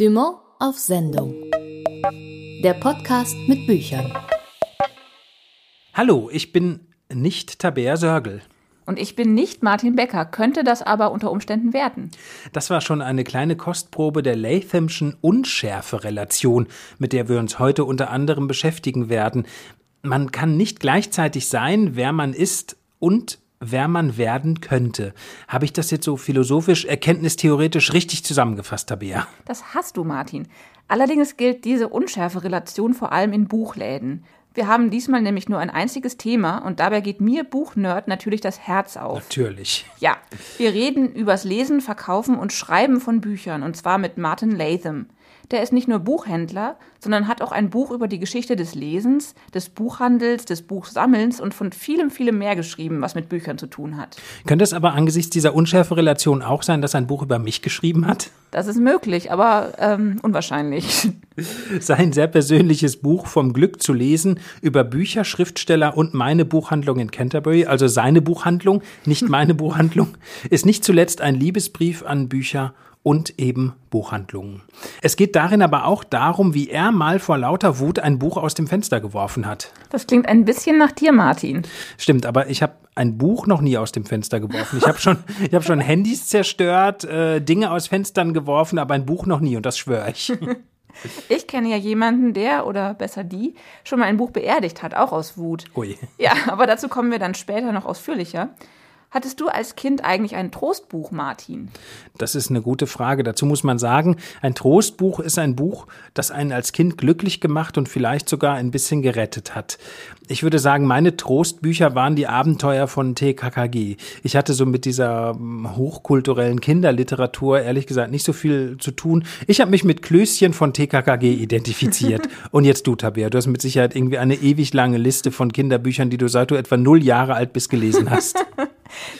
Dumont auf Sendung. Der Podcast mit Büchern. Hallo, ich bin nicht Tabea Sörgel. Und ich bin nicht Martin Becker, könnte das aber unter Umständen werden. Das war schon eine kleine Kostprobe der Lathamschen Unschärfe-Relation, mit der wir uns heute unter anderem beschäftigen werden. Man kann nicht gleichzeitig sein, wer man ist und wer man werden könnte. Habe ich das jetzt so philosophisch, erkenntnistheoretisch richtig zusammengefasst, Tabea? Das hast du, Martin. Allerdings gilt diese Unschärfe-Relation vor allem in Buchläden. Wir haben diesmal nämlich nur ein einziges Thema und dabei geht mir Buchnerd natürlich das Herz auf. Natürlich. Ja, wir reden übers Lesen, Verkaufen und Schreiben von Büchern und zwar mit Martin Latham. Der ist nicht nur Buchhändler, sondern hat auch ein Buch über die Geschichte des Lesens, des Buchhandels, des Buchsammelns und von vielem, vielem mehr geschrieben, was mit Büchern zu tun hat. Könnte es aber angesichts dieser unschärfe Relation auch sein, dass er ein Buch über mich geschrieben hat? Das ist möglich, aber ähm, unwahrscheinlich. Sein sehr persönliches Buch Vom Glück zu lesen über Bücher, Schriftsteller und meine Buchhandlung in Canterbury, also seine Buchhandlung, nicht meine Buchhandlung, ist nicht zuletzt ein Liebesbrief an Bücher und eben Buchhandlungen. Es geht darin aber auch darum, wie er mal vor lauter Wut ein Buch aus dem Fenster geworfen hat. Das klingt ein bisschen nach dir, Martin. Stimmt, aber ich habe ein Buch noch nie aus dem Fenster geworfen. Ich habe schon, ich habe schon Handys zerstört, äh, Dinge aus Fenstern geworfen, aber ein Buch noch nie und das schwöre ich. Ich kenne ja jemanden, der oder besser die schon mal ein Buch beerdigt hat, auch aus Wut. Ui. Ja, aber dazu kommen wir dann später noch ausführlicher. Hattest du als Kind eigentlich ein Trostbuch, Martin? Das ist eine gute Frage. Dazu muss man sagen, ein Trostbuch ist ein Buch, das einen als Kind glücklich gemacht und vielleicht sogar ein bisschen gerettet hat. Ich würde sagen, meine Trostbücher waren die Abenteuer von TKKG. Ich hatte so mit dieser hm, hochkulturellen Kinderliteratur ehrlich gesagt nicht so viel zu tun. Ich habe mich mit Klößchen von TKKG identifiziert. und jetzt du, Tabea, du hast mit Sicherheit irgendwie eine ewig lange Liste von Kinderbüchern, die du seit du etwa null Jahre alt bist gelesen hast.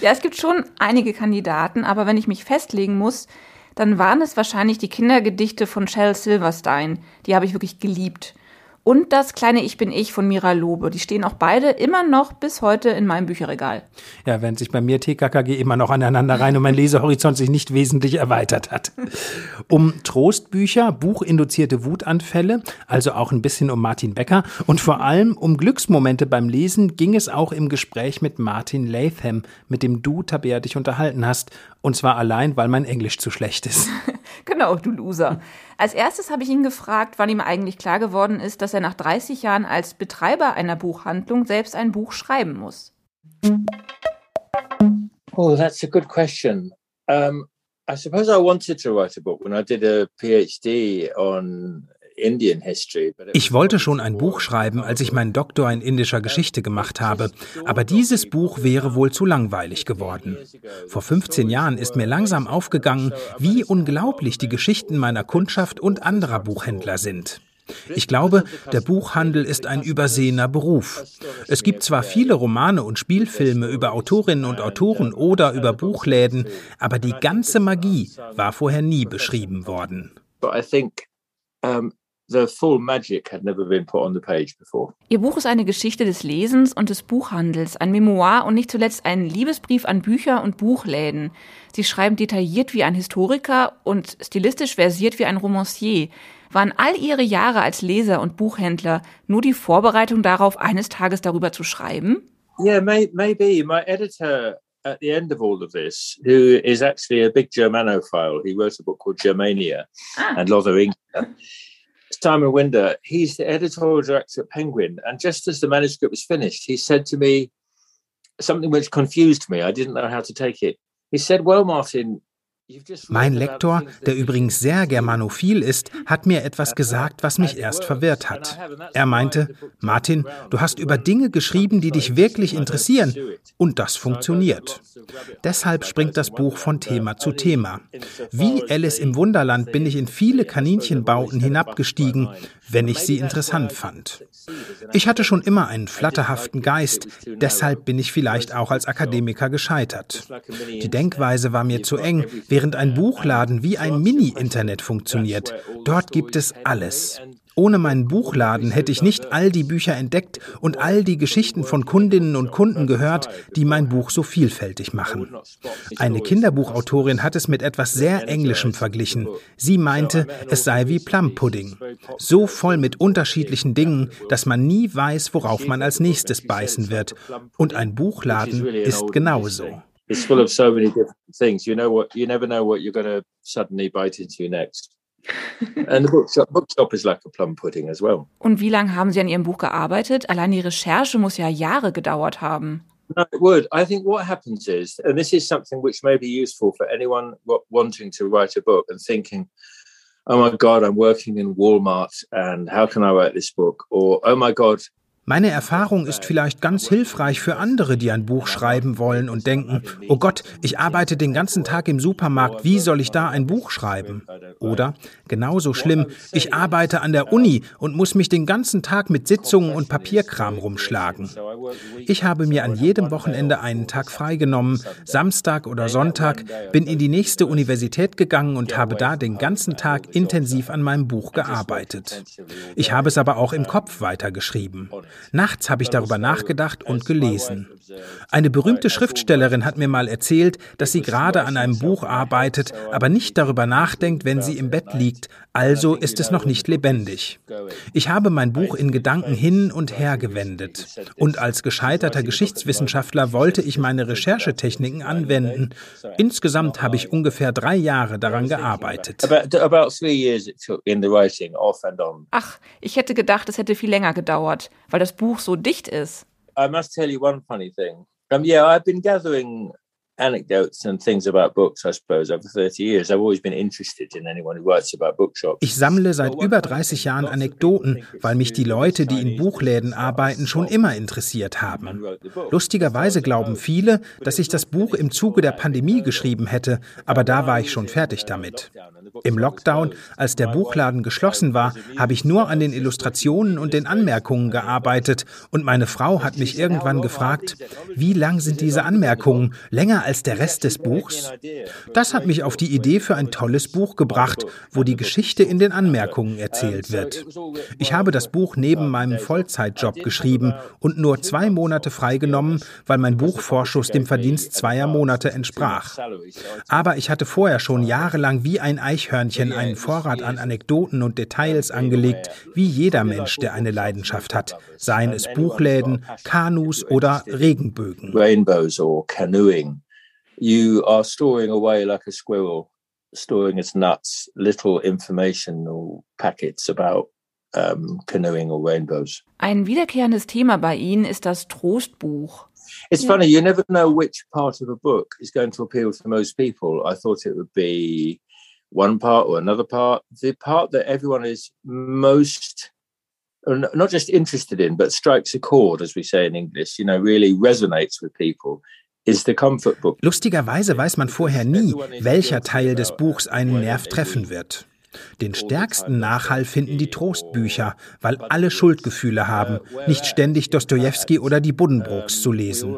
Ja, es gibt schon einige Kandidaten, aber wenn ich mich festlegen muss, dann waren es wahrscheinlich die Kindergedichte von Shel Silverstein. Die habe ich wirklich geliebt und das kleine Ich bin ich von Mira Lobe. Die stehen auch beide immer noch bis heute in meinem Bücherregal. Ja, während sich bei mir TKKG immer noch aneinander rein und mein Lesehorizont sich nicht wesentlich erweitert hat. Um Trostbücher, buchinduzierte Wutanfälle, also auch ein bisschen um Martin Becker und vor allem um Glücksmomente beim Lesen ging es auch im Gespräch mit Martin Latham, mit dem du, Tabea, dich unterhalten hast. Und zwar allein, weil mein Englisch zu schlecht ist. genau, du Loser. Als erstes habe ich ihn gefragt, wann ihm eigentlich klar geworden ist, dass er nach 30 Jahren als Betreiber einer Buchhandlung selbst ein Buch schreiben muss. Oh, that's a good question. Um, I suppose I wanted to write a book when I did a PhD on ich wollte schon ein Buch schreiben, als ich meinen Doktor in indischer Geschichte gemacht habe, aber dieses Buch wäre wohl zu langweilig geworden. Vor 15 Jahren ist mir langsam aufgegangen, wie unglaublich die Geschichten meiner Kundschaft und anderer Buchhändler sind. Ich glaube, der Buchhandel ist ein übersehener Beruf. Es gibt zwar viele Romane und Spielfilme über Autorinnen und Autoren oder über Buchläden, aber die ganze Magie war vorher nie beschrieben worden. The full magic had never been put on the page before. Ihr Buch ist eine Geschichte des Lesens und des Buchhandels, ein Memoir und nicht zuletzt ein Liebesbrief an Bücher und Buchläden. Sie schreiben detailliert wie ein Historiker und stilistisch versiert wie ein Romancier. Waren all ihre Jahre als Leser und Buchhändler nur die Vorbereitung darauf, eines Tages darüber zu schreiben? Yeah, may, maybe. My editor at the end of all of this, who is actually a big Germanophile, he wrote a book called Germania ah. and Lotheringia. Simon Winder, he's the editorial director at Penguin. And just as the manuscript was finished, he said to me something which confused me. I didn't know how to take it. He said, Well, Martin, Mein Lektor, der übrigens sehr germanophil ist, hat mir etwas gesagt, was mich erst verwirrt hat. Er meinte, Martin, du hast über Dinge geschrieben, die dich wirklich interessieren. Und das funktioniert. Deshalb springt das Buch von Thema zu Thema. Wie Alice im Wunderland bin ich in viele Kaninchenbauten hinabgestiegen, wenn ich sie interessant fand. Ich hatte schon immer einen flatterhaften Geist, deshalb bin ich vielleicht auch als Akademiker gescheitert. Die Denkweise war mir zu eng, während ein Buchladen wie ein Mini-Internet funktioniert. Dort gibt es alles. Ohne meinen Buchladen hätte ich nicht all die Bücher entdeckt und all die Geschichten von Kundinnen und Kunden gehört, die mein Buch so vielfältig machen. Eine Kinderbuchautorin hat es mit etwas sehr Englischem verglichen. Sie meinte, es sei wie Plum-Pudding. So voll mit unterschiedlichen Dingen, dass man nie weiß, worauf man als nächstes beißen wird. Und ein Buchladen ist genauso. It's full of so many different things. You know what? You never know what you're going to suddenly bite into next. And the bookshop, bookshop is like a plum pudding as well. Und wie lange haben Sie an Ihrem Buch gearbeitet? Allein die Recherche muss ja Jahre gedauert haben. No, it would. I think what happens is, and this is something which may be useful for anyone wanting to write a book and thinking, oh my God, I'm working in Walmart and how can I write this book? Or, oh my God, meine Erfahrung ist vielleicht ganz hilfreich für andere, die ein Buch schreiben wollen und denken, oh Gott, ich arbeite den ganzen Tag im Supermarkt, wie soll ich da ein Buch schreiben? Oder, genauso schlimm, ich arbeite an der Uni und muss mich den ganzen Tag mit Sitzungen und Papierkram rumschlagen. Ich habe mir an jedem Wochenende einen Tag freigenommen, Samstag oder Sonntag, bin in die nächste Universität gegangen und habe da den ganzen Tag intensiv an meinem Buch gearbeitet. Ich habe es aber auch im Kopf weitergeschrieben. Nachts habe ich darüber nachgedacht und gelesen. Eine berühmte Schriftstellerin hat mir mal erzählt, dass sie gerade an einem Buch arbeitet, aber nicht darüber nachdenkt, wenn sie im Bett liegt, also ist es noch nicht lebendig. Ich habe mein Buch in Gedanken hin und her gewendet. Und als gescheiterter Geschichtswissenschaftler wollte ich meine Recherchetechniken anwenden. Insgesamt habe ich ungefähr drei Jahre daran gearbeitet. Ach, ich hätte gedacht, es hätte viel länger gedauert, weil das Buch so dicht ist. I must tell you one funny thing. Um, yeah, I've been gathering anecdotes and things about books, I suppose, over 30 years. I've always been interested in anyone who writes about bookshops. Ich sammle seit über 30 Jahren Anekdoten, weil mich die Leute, die in Buchläden arbeiten, schon immer interessiert haben. Lustigerweise glauben viele, dass ich das Buch im Zuge der Pandemie geschrieben hätte, aber da war ich schon fertig damit. Im Lockdown, als der Buchladen geschlossen war, habe ich nur an den Illustrationen und den Anmerkungen gearbeitet und meine Frau hat mich irgendwann gefragt, wie lang sind diese Anmerkungen? Länger als der Rest des Buchs? Das hat mich auf die Idee für ein tolles Buch gebracht, wo die Geschichte in den Anmerkungen erzählt wird. Ich habe das Buch neben meinem Vollzeitjob geschrieben und nur zwei Monate freigenommen, weil mein Buchvorschuss dem Verdienst zweier Monate entsprach. Aber ich hatte vorher schon jahrelang wie ein Eichhörnchen einen Vorrat an Anekdoten und Details angelegt, wie jeder Mensch, der eine Leidenschaft hat, seien es Buchläden, Kanus oder Regenbögen. Rainbows or canoeing. You are storing away like a squirrel, storing its nuts, little informational packets about um, canoeing or rainbows. Ein wiederkehrendes Thema bei Ihnen ist das Trostbuch. It's funny, you never know which part of a book is going to appeal to most people. I thought it would be one part or another part. The part that everyone is most not just interested in, but strikes a chord, as we say in English, you know, really resonates with people. Lustigerweise weiß man vorher nie, welcher Teil des Buchs einen Nerv treffen wird. Den stärksten Nachhall finden die Trostbücher, weil alle Schuldgefühle haben, nicht ständig Dostoevsky oder die Buddenbrooks zu lesen.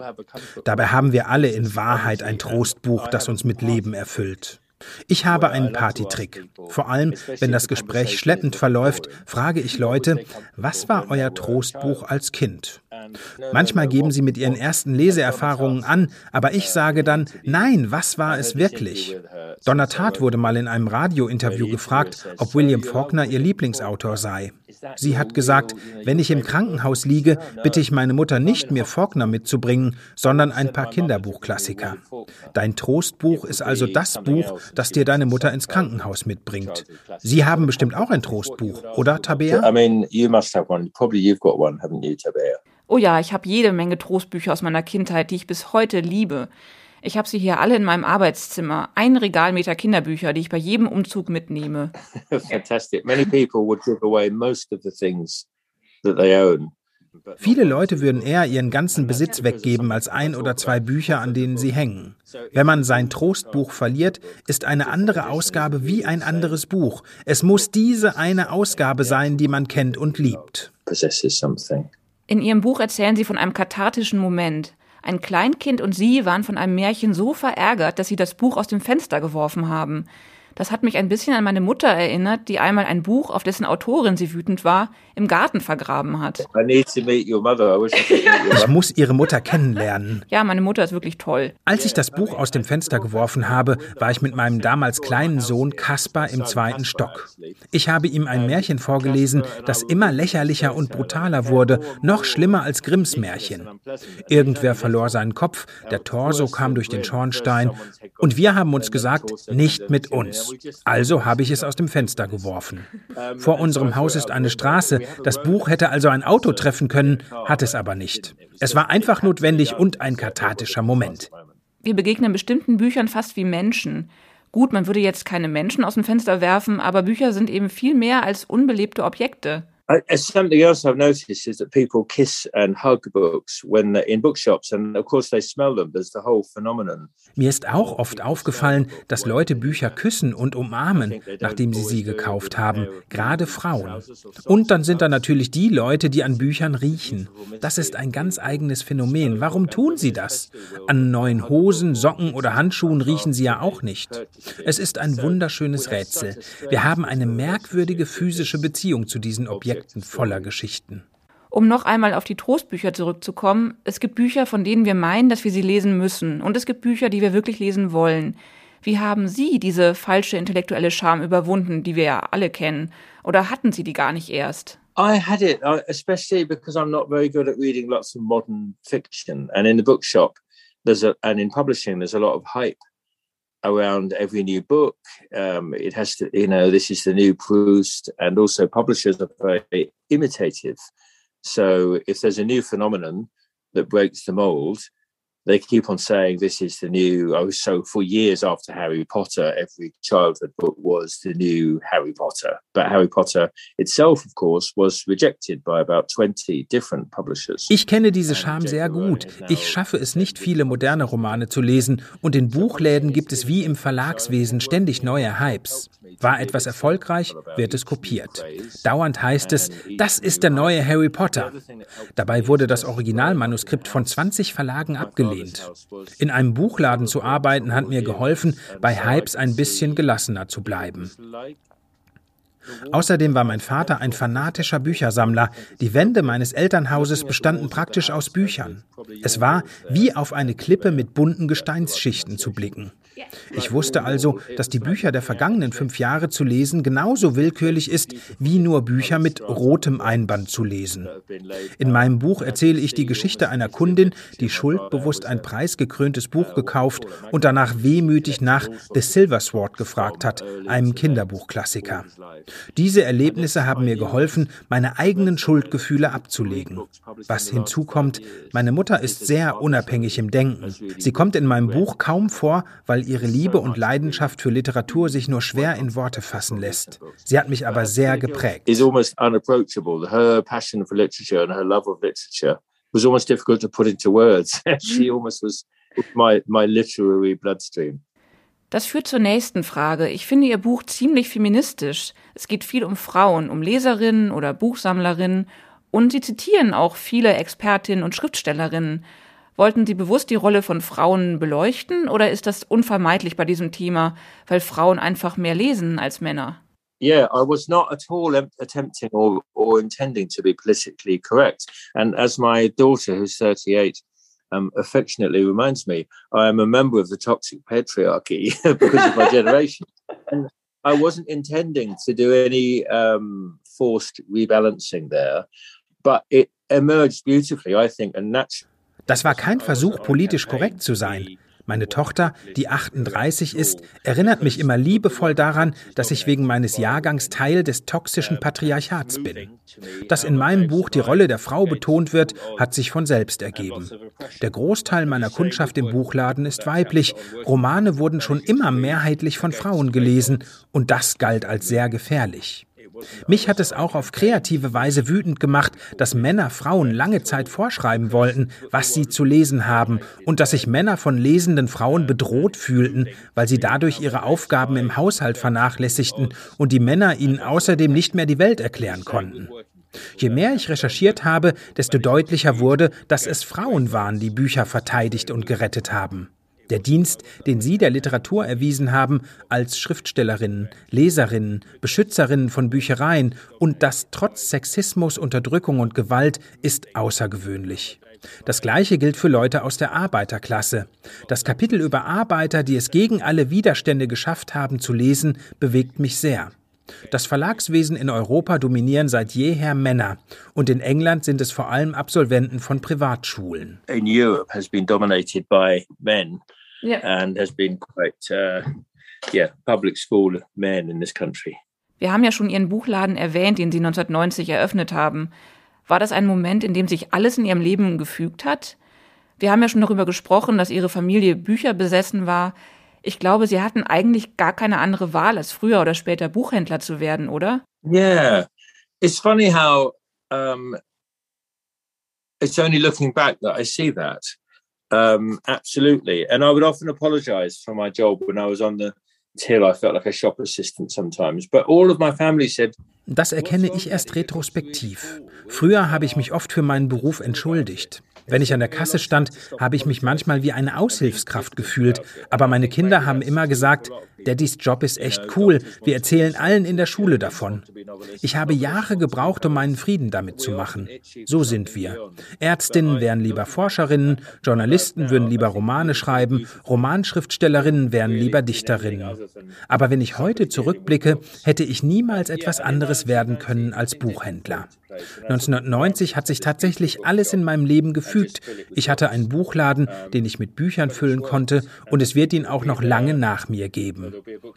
Dabei haben wir alle in Wahrheit ein Trostbuch, das uns mit Leben erfüllt. Ich habe einen Partytrick. Vor allem, wenn das Gespräch schleppend verläuft, frage ich Leute, was war euer Trostbuch als Kind? Manchmal geben sie mit ihren ersten Leseerfahrungen an, aber ich sage dann, nein, was war es wirklich? Donna Tartt wurde mal in einem Radiointerview gefragt, ob William Faulkner ihr Lieblingsautor sei. Sie hat gesagt, wenn ich im Krankenhaus liege, bitte ich meine Mutter nicht, mir Faulkner mitzubringen, sondern ein paar Kinderbuchklassiker. Dein Trostbuch ist also das Buch, das dir deine Mutter ins Krankenhaus mitbringt. Sie haben bestimmt auch ein Trostbuch, oder Tabea? I mean, you must have one. Probably you've got one, haven't you, Tabea? Oh ja, ich habe jede Menge Trostbücher aus meiner Kindheit, die ich bis heute liebe. Ich habe sie hier alle in meinem Arbeitszimmer. Ein Regalmeter Kinderbücher, die ich bei jedem Umzug mitnehme. Fantastic. Many people would give away most of the things that they own. Viele Leute würden eher ihren ganzen Besitz weggeben als ein oder zwei Bücher, an denen sie hängen. Wenn man sein Trostbuch verliert, ist eine andere Ausgabe wie ein anderes Buch. Es muss diese eine Ausgabe sein, die man kennt und liebt. In ihrem Buch erzählen sie von einem kathartischen Moment. Ein Kleinkind und sie waren von einem Märchen so verärgert, dass sie das Buch aus dem Fenster geworfen haben. Das hat mich ein bisschen an meine Mutter erinnert, die einmal ein Buch, auf dessen Autorin sie wütend war, im Garten vergraben hat. Ich muss ihre Mutter kennenlernen. Ja, meine Mutter ist wirklich toll. Als ich das Buch aus dem Fenster geworfen habe, war ich mit meinem damals kleinen Sohn Kaspar im zweiten Stock. Ich habe ihm ein Märchen vorgelesen, das immer lächerlicher und brutaler wurde, noch schlimmer als Grimms Märchen. Irgendwer verlor seinen Kopf, der Torso kam durch den Schornstein und wir haben uns gesagt, nicht mit uns. Also habe ich es aus dem Fenster geworfen. Vor unserem Haus ist eine Straße. Das Buch hätte also ein Auto treffen können, hat es aber nicht. Es war einfach notwendig und ein kathartischer Moment. Wir begegnen bestimmten Büchern fast wie Menschen. Gut, man würde jetzt keine Menschen aus dem Fenster werfen, aber Bücher sind eben viel mehr als unbelebte Objekte. Something else I've noticed is that people kiss and hug books when they're in bookshops, and of course they smell them. There's the whole phenomenon. Mir ist auch oft aufgefallen, dass Leute Bücher küssen und umarmen, nachdem sie sie gekauft haben, gerade Frauen. Und dann sind da natürlich die Leute, die an Büchern riechen. Das ist ein ganz eigenes Phänomen. Warum tun sie das? An neuen Hosen, Socken oder Handschuhen riechen sie ja auch nicht. Es ist ein wunderschönes Rätsel. Wir haben eine merkwürdige physische Beziehung zu diesen Objekten. Projekten voller Geschichten. Um noch einmal auf die Trostbücher zurückzukommen, es gibt Bücher, von denen wir meinen, dass wir sie lesen müssen, und es gibt Bücher, die wir wirklich lesen wollen. Wie haben Sie diese falsche intellektuelle Scham überwunden, die wir ja alle kennen? Oder hatten Sie die gar nicht erst? I had it, uh, especially because I'm not very good at reading lots of modern fiction. And in the bookshop, there's a, and in publishing, there's a lot of hype. Around every new book. Um, it has to, you know, this is the new Proust, and also publishers are very imitative. So if there's a new phenomenon that breaks the mold, they keep on saying this is the new oh so for years after harry potter every childhood book was the new harry potter. But harry potter itself of course was rejected by about 20 different publishers. Ich kenne diese scham sehr gut. ich schaffe es nicht viele moderne romane zu lesen. Und in buchläden gibt es wie im verlagswesen ständig neue hypes war etwas erfolgreich wird es kopiert dauernd heißt es das ist der neue harry potter dabei wurde das originalmanuskript von 20 verlagen abgelehnt. In einem Buchladen zu arbeiten hat mir geholfen, bei Hypes ein bisschen gelassener zu bleiben. Außerdem war mein Vater ein fanatischer Büchersammler. Die Wände meines Elternhauses bestanden praktisch aus Büchern. Es war wie auf eine Klippe mit bunten Gesteinsschichten zu blicken. Ich wusste also, dass die Bücher der vergangenen fünf Jahre zu lesen genauso willkürlich ist, wie nur Bücher mit rotem Einband zu lesen. In meinem Buch erzähle ich die Geschichte einer Kundin, die schuldbewusst ein preisgekröntes Buch gekauft und danach wehmütig nach The Silver Sword gefragt hat, einem Kinderbuchklassiker. Diese Erlebnisse haben mir geholfen, meine eigenen Schuldgefühle abzulegen. Was hinzukommt, meine Mutter ist sehr unabhängig im Denken. Sie kommt in meinem Buch kaum vor, weil ihre Liebe und Leidenschaft für Literatur sich nur schwer in Worte fassen lässt. Sie hat mich aber sehr geprägt. Is almost unapproachable. Her passion for literature and her love of literature was almost difficult to put into words. She almost was my, my literary bloodstream. Das führt zur nächsten Frage. Ich finde Ihr Buch ziemlich feministisch. Es geht viel um Frauen, um Leserinnen oder Buchsammlerinnen und Sie zitieren auch viele Expertinnen und Schriftstellerinnen. Wollten Sie bewusst die Rolle von Frauen beleuchten oder ist das unvermeidlich bei diesem Thema, weil Frauen einfach mehr lesen als Männer? Yeah, I was not at all attempting or, or intending to be politically correct. And as my daughter, who's 38, um, affectionately reminds me, I am a member of the toxic patriarchy because of my generation. And I wasn't intending to do any um, forced rebalancing there, but it emerged beautifully, I think, and naturally. Das war kein Versuch, politisch korrekt zu sein. Meine Tochter, die 38 ist, erinnert mich immer liebevoll daran, dass ich wegen meines Jahrgangs Teil des toxischen Patriarchats bin. Dass in meinem Buch die Rolle der Frau betont wird, hat sich von selbst ergeben. Der Großteil meiner Kundschaft im Buchladen ist weiblich. Romane wurden schon immer mehrheitlich von Frauen gelesen und das galt als sehr gefährlich. Mich hat es auch auf kreative Weise wütend gemacht, dass Männer Frauen lange Zeit vorschreiben wollten, was sie zu lesen haben und dass sich Männer von lesenden Frauen bedroht fühlten, weil sie dadurch ihre Aufgaben im Haushalt vernachlässigten und die Männer ihnen außerdem nicht mehr die Welt erklären konnten. Je mehr ich recherchiert habe, desto deutlicher wurde, dass es Frauen waren, die Bücher verteidigt und gerettet haben. Der Dienst, den Sie der Literatur erwiesen haben, als Schriftstellerinnen, Leserinnen, Beschützerinnen von Büchereien und das trotz Sexismus, Unterdrückung und Gewalt, ist außergewöhnlich. Das Gleiche gilt für Leute aus der Arbeiterklasse. Das Kapitel über Arbeiter, die es gegen alle Widerstände geschafft haben zu lesen, bewegt mich sehr. Das Verlagswesen in Europa dominieren seit jeher Männer und in England sind es vor allem Absolventen von Privatschulen. In Europe has been dominated by men yeah. and has been quite uh, yeah, public school men in this country. Wir haben ja schon Ihren Buchladen erwähnt, den Sie 1990 eröffnet haben. War das ein Moment, in dem sich alles in Ihrem Leben gefügt hat? Wir haben ja schon darüber gesprochen, dass Ihre Familie Bücher besessen war. Ich glaube, Sie hatten eigentlich gar keine andere Wahl, als früher oder später Buchhändler zu werden, oder? Yeah, it's funny how um, it's only looking back that I see that. Um, absolutely, and I would often apologize for my job when I was on the till. I felt like a shop assistant sometimes. But all of my family said, das erkenne ich erst retrospektiv. Früher habe ich mich oft für meinen Beruf entschuldigt. Wenn ich an der Kasse stand, habe ich mich manchmal wie eine Aushilfskraft gefühlt, aber meine Kinder haben immer gesagt, Daddys Job ist echt cool, wir erzählen allen in der Schule davon. Ich habe Jahre gebraucht, um meinen Frieden damit zu machen. So sind wir. Ärztinnen wären lieber Forscherinnen, Journalisten würden lieber Romane schreiben, Romanschriftstellerinnen wären lieber Dichterinnen. Aber wenn ich heute zurückblicke, hätte ich niemals etwas anderes werden können als Buchhändler. 1990 hat sich tatsächlich alles in meinem Leben gefügt. Ich hatte einen Buchladen, den ich mit Büchern füllen konnte, und es wird ihn auch noch lange nach mir geben.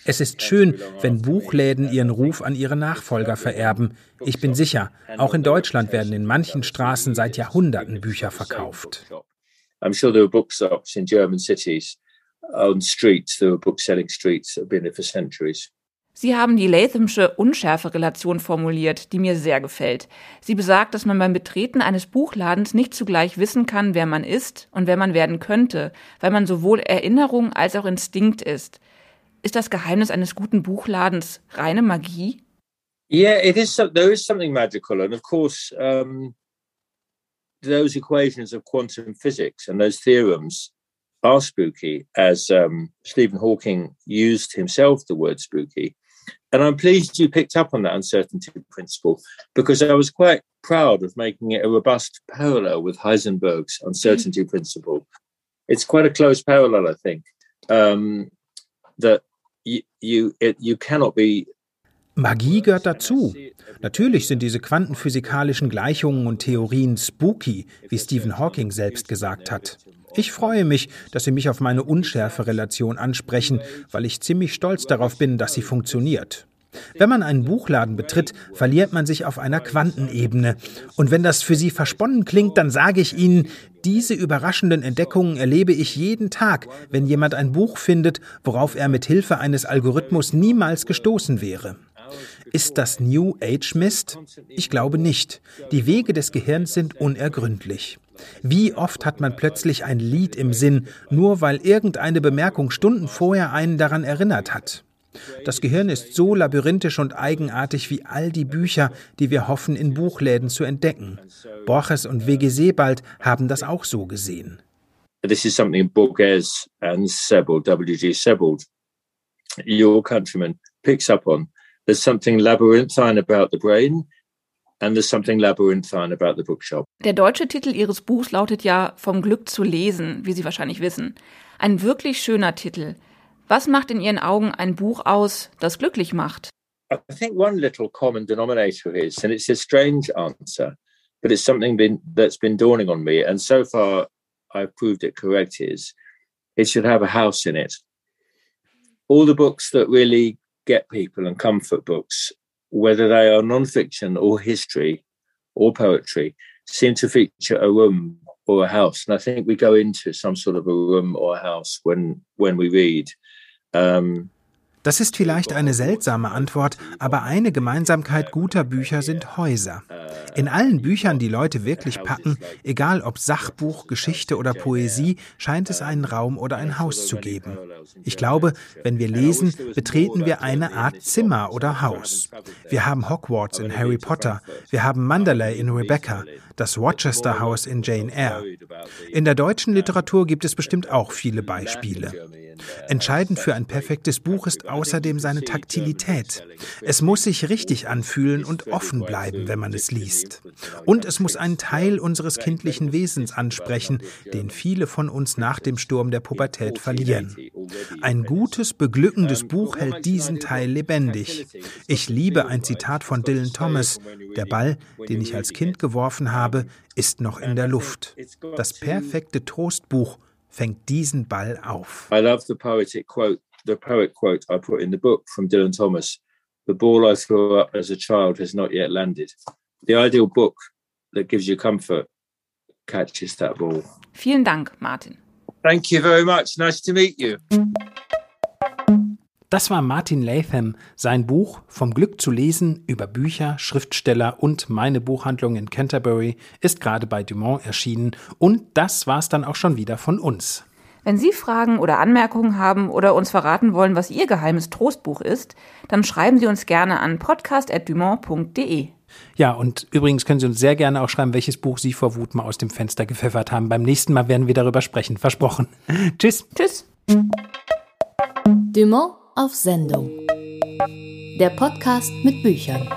Es ist schön, wenn Buchläden ihren Ruf an ihre Nachfolger vererben. Ich bin sicher, auch in Deutschland werden in manchen Straßen seit Jahrhunderten Bücher verkauft. I'm sure there were bookshops in German cities on streets. There were bookselling streets that have been there for centuries. Sie haben die Lathamsche Unschärfe-Relation formuliert, die mir sehr gefällt. Sie besagt, dass man beim Betreten eines Buchladens nicht zugleich wissen kann, wer man ist und wer man werden könnte, weil man sowohl Erinnerung als auch Instinkt ist. Ist das Geheimnis eines guten Buchladens reine Magie? Yeah, it is. There is something magical, and of course, um, those equations of quantum physics and those theorems are spooky, as um, Stephen Hawking used himself the word spooky. And I'm pleased you picked up on that uncertainty principle because I was quite proud of making it a robust parallel with Heisenberg's uncertainty mm-hmm. principle. It's quite a close parallel, I think, um, that Magie gehört dazu. Natürlich sind diese quantenphysikalischen Gleichungen und Theorien spooky, wie Stephen Hawking selbst gesagt hat. Ich freue mich, dass Sie mich auf meine Unschärfe-Relation ansprechen, weil ich ziemlich stolz darauf bin, dass sie funktioniert. Wenn man einen Buchladen betritt, verliert man sich auf einer Quantenebene. Und wenn das für Sie versponnen klingt, dann sage ich Ihnen, diese überraschenden Entdeckungen erlebe ich jeden Tag, wenn jemand ein Buch findet, worauf er mit Hilfe eines Algorithmus niemals gestoßen wäre. Ist das New Age Mist? Ich glaube nicht. Die Wege des Gehirns sind unergründlich. Wie oft hat man plötzlich ein Lied im Sinn, nur weil irgendeine Bemerkung Stunden vorher einen daran erinnert hat? Das Gehirn ist so labyrinthisch und eigenartig wie all die Bücher, die wir hoffen, in Buchläden zu entdecken. Borges und W.G. Sebald haben das auch so gesehen. This is something Borges and Sebald, W.G. Sebald, your countryman, picks up on. There's something labyrinthine about the brain And there's something labyrinthine about the bookshop. Der deutsche Titel Ihres Buchs lautet ja Vom Glück zu lesen, wie Sie wahrscheinlich wissen. Ein wirklich schöner Titel. Was macht in Ihren Augen ein Buch aus, das glücklich macht? I think one little common denominator is, and it's a strange answer, but it's something been, that's been dawning on me, and so far I've proved it correct, is it should have a house in it. All the books that really get people and comfort books whether they are non-fiction or history or poetry, seem to feature a room or a house. And I think we go into some sort of a room or a house when when we read. Um, Das ist vielleicht eine seltsame Antwort, aber eine Gemeinsamkeit guter Bücher sind Häuser. In allen Büchern, die Leute wirklich packen, egal ob Sachbuch, Geschichte oder Poesie, scheint es einen Raum oder ein Haus zu geben. Ich glaube, wenn wir lesen, betreten wir eine Art Zimmer oder Haus. Wir haben Hogwarts in Harry Potter, wir haben Mandalay in Rebecca, das Rochester House in Jane Eyre. In der deutschen Literatur gibt es bestimmt auch viele Beispiele. Entscheidend für ein perfektes Buch ist außerdem seine Taktilität. Es muss sich richtig anfühlen und offen bleiben, wenn man es liest. Und es muss einen Teil unseres kindlichen Wesens ansprechen, den viele von uns nach dem Sturm der Pubertät verlieren. Ein gutes, beglückendes Buch hält diesen Teil lebendig. Ich liebe ein Zitat von Dylan Thomas. Der Ball, den ich als Kind geworfen habe, ist noch in der Luft. Das perfekte Trostbuch fängt diesen Ball auf. I love the poetic quote, the poet quote I put in the book from Dylan Thomas. The ball I threw up as a child has not yet landed. The ideal book that gives you comfort catches that ball. Vielen Dank, Martin. Thank you very much. Nice to meet you. Das war Martin Latham. Sein Buch Vom Glück zu lesen über Bücher, Schriftsteller und meine Buchhandlung in Canterbury ist gerade bei Dumont erschienen. Und das war's dann auch schon wieder von uns. Wenn Sie Fragen oder Anmerkungen haben oder uns verraten wollen, was Ihr geheimes Trostbuch ist, dann schreiben Sie uns gerne an podcast.dumont.de. Ja, und übrigens können Sie uns sehr gerne auch schreiben, welches Buch Sie vor Wut mal aus dem Fenster gepfeffert haben. Beim nächsten Mal werden wir darüber sprechen. Versprochen. Tschüss. Tschüss. Dumont auf Sendung. Der Podcast mit Büchern.